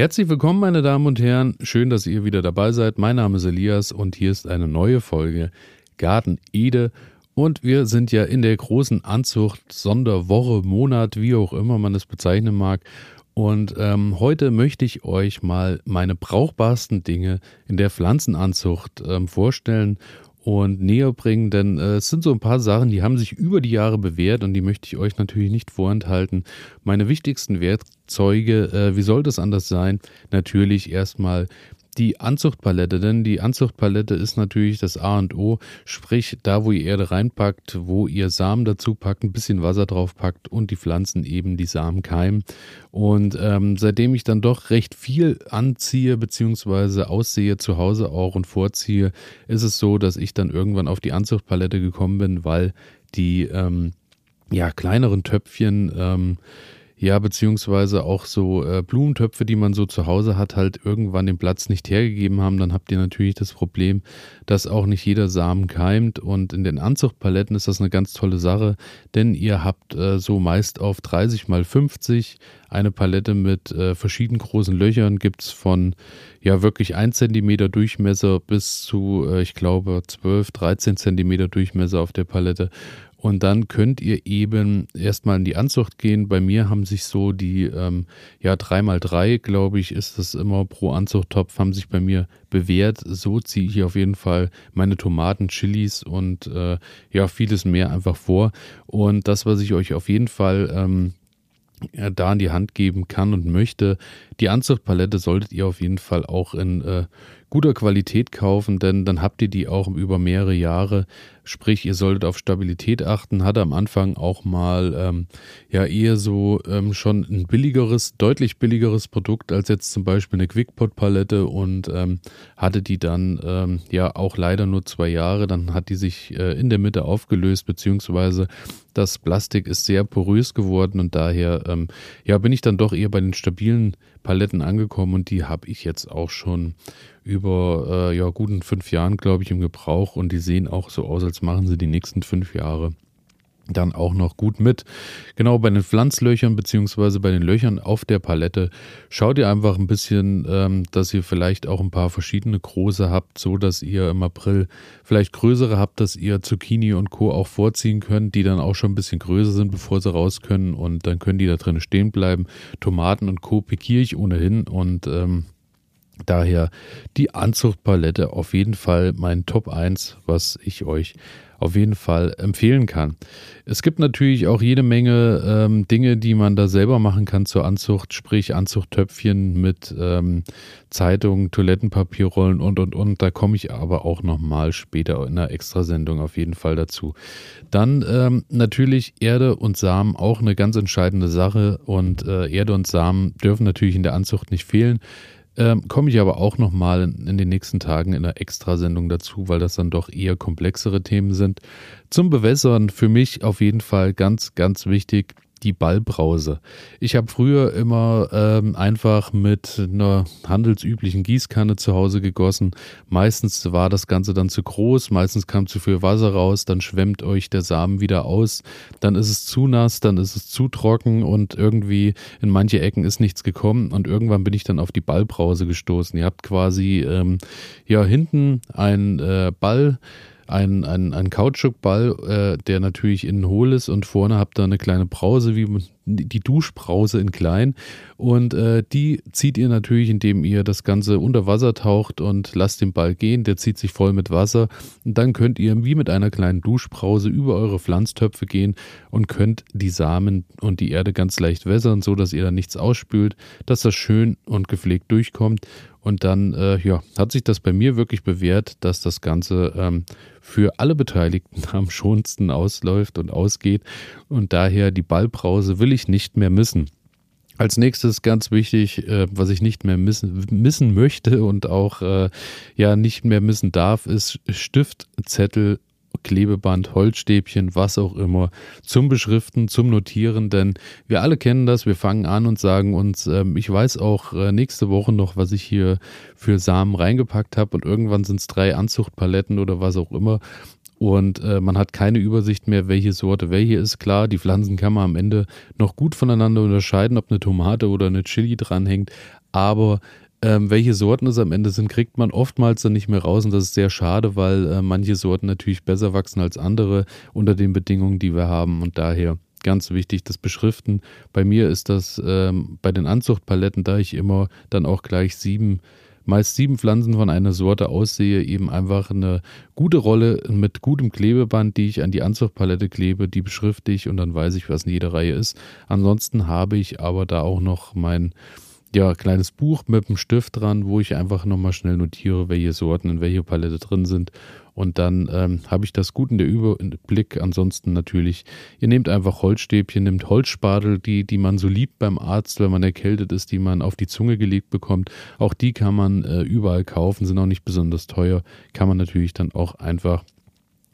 Herzlich willkommen, meine Damen und Herren. Schön, dass ihr wieder dabei seid. Mein Name ist Elias und hier ist eine neue Folge Garten Ede. Und wir sind ja in der großen Anzucht, Sonderwoche, Monat, wie auch immer man es bezeichnen mag. Und ähm, heute möchte ich euch mal meine brauchbarsten Dinge in der Pflanzenanzucht ähm, vorstellen und näher bringen, denn äh, es sind so ein paar Sachen, die haben sich über die Jahre bewährt und die möchte ich euch natürlich nicht vorenthalten. Meine wichtigsten Werkzeuge, äh, wie soll das anders sein? Natürlich erstmal die Anzuchtpalette, denn die Anzuchtpalette ist natürlich das A und O, sprich da, wo ihr Erde reinpackt, wo ihr Samen dazu packt, ein bisschen Wasser drauf packt und die Pflanzen eben die Samen keimen. Und ähm, seitdem ich dann doch recht viel anziehe bzw. aussehe zu Hause auch und vorziehe, ist es so, dass ich dann irgendwann auf die Anzuchtpalette gekommen bin, weil die ähm, ja kleineren Töpfchen ähm, ja, beziehungsweise auch so äh, Blumentöpfe, die man so zu Hause hat, halt irgendwann den Platz nicht hergegeben haben, dann habt ihr natürlich das Problem, dass auch nicht jeder Samen keimt. Und in den Anzuchtpaletten ist das eine ganz tolle Sache, denn ihr habt äh, so meist auf 30 mal 50 eine Palette mit äh, verschieden großen Löchern, gibt es von ja wirklich 1 cm Durchmesser bis zu, äh, ich glaube, 12, 13 cm Durchmesser auf der Palette. Und dann könnt ihr eben erstmal in die Anzucht gehen. Bei mir haben sich so die, ähm, ja, 3x3, glaube ich, ist das immer pro Anzuchttopf, haben sich bei mir bewährt. So ziehe ich auf jeden Fall meine Tomaten, Chilis und äh, ja, vieles mehr einfach vor. Und das, was ich euch auf jeden Fall ähm, da in die Hand geben kann und möchte. Die Anzuchtpalette solltet ihr auf jeden Fall auch in äh, guter Qualität kaufen, denn dann habt ihr die auch über mehrere Jahre. Sprich, ihr solltet auf Stabilität achten. Hatte am Anfang auch mal ähm, ja eher so ähm, schon ein billigeres, deutlich billigeres Produkt als jetzt zum Beispiel eine Quickpot-Palette und ähm, hatte die dann ähm, ja auch leider nur zwei Jahre. Dann hat die sich äh, in der Mitte aufgelöst, beziehungsweise das Plastik ist sehr porös geworden und daher ähm, ja bin ich dann doch eher bei den stabilen Paletten angekommen und die habe ich jetzt auch schon über äh, ja, guten fünf Jahren, glaube ich, im Gebrauch und die sehen auch so aus, als machen sie die nächsten fünf Jahre dann auch noch gut mit. Genau bei den Pflanzlöchern beziehungsweise bei den Löchern auf der Palette schaut ihr einfach ein bisschen, ähm, dass ihr vielleicht auch ein paar verschiedene große habt, so dass ihr im April vielleicht größere habt, dass ihr Zucchini und Co. auch vorziehen könnt, die dann auch schon ein bisschen größer sind, bevor sie raus können und dann können die da drin stehen bleiben. Tomaten und Co. pikiere ich ohnehin und ähm, Daher die Anzuchtpalette auf jeden Fall mein Top 1, was ich euch auf jeden Fall empfehlen kann. Es gibt natürlich auch jede Menge ähm, Dinge, die man da selber machen kann zur Anzucht, sprich Anzuchttöpfchen mit ähm, Zeitungen, Toilettenpapierrollen und und und. Da komme ich aber auch nochmal später in einer Extrasendung auf jeden Fall dazu. Dann ähm, natürlich Erde und Samen auch eine ganz entscheidende Sache und äh, Erde und Samen dürfen natürlich in der Anzucht nicht fehlen. Ähm, Komme ich aber auch nochmal in, in den nächsten Tagen in einer Extrasendung dazu, weil das dann doch eher komplexere Themen sind. Zum Bewässern für mich auf jeden Fall ganz, ganz wichtig die Ballbrause. Ich habe früher immer ähm, einfach mit einer handelsüblichen Gießkanne zu Hause gegossen. Meistens war das Ganze dann zu groß, meistens kam zu viel Wasser raus, dann schwemmt euch der Samen wieder aus, dann ist es zu nass, dann ist es zu trocken und irgendwie in manche Ecken ist nichts gekommen und irgendwann bin ich dann auf die Ballbrause gestoßen. Ihr habt quasi ähm, ja hinten ein äh, Ball ein, ein, ein Kautschukball, äh, der natürlich innen hohl ist und vorne habt ihr eine kleine Brause, wie die Duschbrause in klein. Und äh, die zieht ihr natürlich, indem ihr das Ganze unter Wasser taucht und lasst den Ball gehen. Der zieht sich voll mit Wasser. Und dann könnt ihr wie mit einer kleinen Duschbrause über eure Pflanztöpfe gehen und könnt die Samen und die Erde ganz leicht wässern, so dass ihr da nichts ausspült, dass das schön und gepflegt durchkommt. Und dann äh, ja, hat sich das bei mir wirklich bewährt, dass das Ganze ähm, für alle Beteiligten am schonsten ausläuft und ausgeht. Und daher die Ballbrause will ich nicht mehr missen. Als nächstes ganz wichtig, äh, was ich nicht mehr missen, missen möchte und auch äh, ja nicht mehr missen darf, ist Stift, Zettel Klebeband, Holzstäbchen, was auch immer, zum Beschriften, zum Notieren, denn wir alle kennen das, wir fangen an und sagen uns, ähm, ich weiß auch äh, nächste Woche noch, was ich hier für Samen reingepackt habe und irgendwann sind es drei Anzuchtpaletten oder was auch immer und äh, man hat keine Übersicht mehr, welche Sorte welche ist. Klar, die Pflanzen kann man am Ende noch gut voneinander unterscheiden, ob eine Tomate oder eine Chili dranhängt, Aber ähm, welche Sorten es am Ende sind, kriegt man oftmals dann nicht mehr raus und das ist sehr schade, weil äh, manche Sorten natürlich besser wachsen als andere unter den Bedingungen, die wir haben und daher ganz wichtig, das Beschriften. Bei mir ist das ähm, bei den Anzuchtpaletten, da ich immer dann auch gleich sieben meist sieben Pflanzen von einer Sorte aussehe, eben einfach eine gute Rolle mit gutem Klebeband, die ich an die Anzuchtpalette klebe, die beschrifte ich und dann weiß ich, was in jeder Reihe ist. Ansonsten habe ich aber da auch noch mein ja, kleines Buch mit einem Stift dran, wo ich einfach nochmal schnell notiere, welche Sorten in welcher Palette drin sind. Und dann ähm, habe ich das gut in der Überblick. Ansonsten natürlich, ihr nehmt einfach Holzstäbchen, nehmt Holzspatel, die, die man so liebt beim Arzt, wenn man erkältet ist, die man auf die Zunge gelegt bekommt. Auch die kann man äh, überall kaufen, sind auch nicht besonders teuer. Kann man natürlich dann auch einfach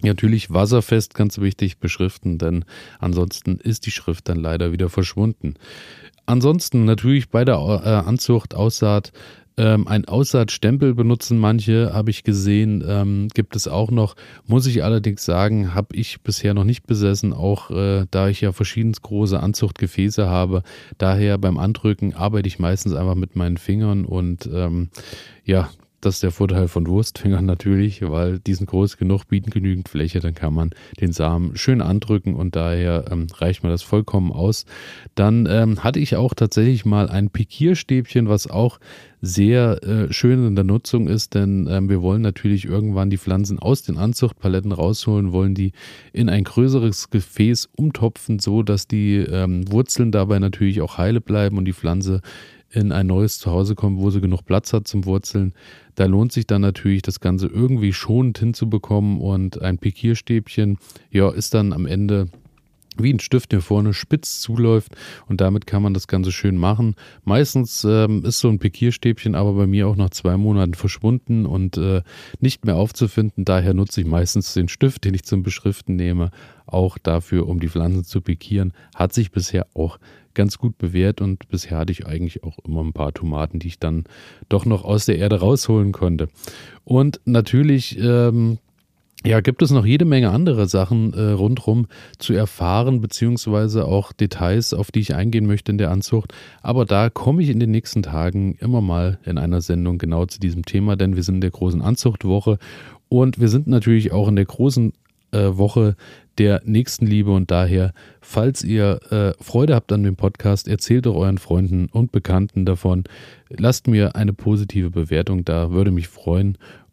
Natürlich wasserfest, ganz wichtig, beschriften, denn ansonsten ist die Schrift dann leider wieder verschwunden. Ansonsten natürlich bei der äh, Anzucht, Aussaat, ähm, ein Aussaatstempel benutzen manche, habe ich gesehen, ähm, gibt es auch noch. Muss ich allerdings sagen, habe ich bisher noch nicht besessen, auch äh, da ich ja verschiedens große Anzuchtgefäße habe. Daher beim Andrücken arbeite ich meistens einfach mit meinen Fingern und ähm, ja, das ist der Vorteil von Wurstfingern natürlich, weil die sind groß genug, bieten genügend Fläche, dann kann man den Samen schön andrücken und daher ähm, reicht mir das vollkommen aus. Dann ähm, hatte ich auch tatsächlich mal ein Pikierstäbchen, was auch sehr äh, schön in der Nutzung ist, denn ähm, wir wollen natürlich irgendwann die Pflanzen aus den Anzuchtpaletten rausholen, wollen die in ein größeres Gefäß umtopfen, so dass die ähm, Wurzeln dabei natürlich auch heile bleiben und die Pflanze in ein neues Zuhause kommt, wo sie genug Platz hat zum Wurzeln. Da lohnt sich dann natürlich, das Ganze irgendwie schonend hinzubekommen und ein Pikierstäbchen, ja, ist dann am Ende wie ein Stift, der vorne spitz zuläuft und damit kann man das Ganze schön machen. Meistens ähm, ist so ein Pikierstäbchen aber bei mir auch nach zwei Monaten verschwunden und äh, nicht mehr aufzufinden. Daher nutze ich meistens den Stift, den ich zum Beschriften nehme, auch dafür, um die Pflanzen zu pikieren. Hat sich bisher auch ganz gut bewährt und bisher hatte ich eigentlich auch immer ein paar Tomaten, die ich dann doch noch aus der Erde rausholen konnte. Und natürlich ähm, ja, gibt es noch jede Menge andere Sachen äh, rundherum zu erfahren, beziehungsweise auch Details, auf die ich eingehen möchte in der Anzucht. Aber da komme ich in den nächsten Tagen immer mal in einer Sendung genau zu diesem Thema, denn wir sind in der großen Anzuchtwoche und wir sind natürlich auch in der großen äh, Woche der Nächstenliebe und daher, falls ihr äh, Freude habt an dem Podcast, erzählt doch euren Freunden und Bekannten davon. Lasst mir eine positive Bewertung da, würde mich freuen.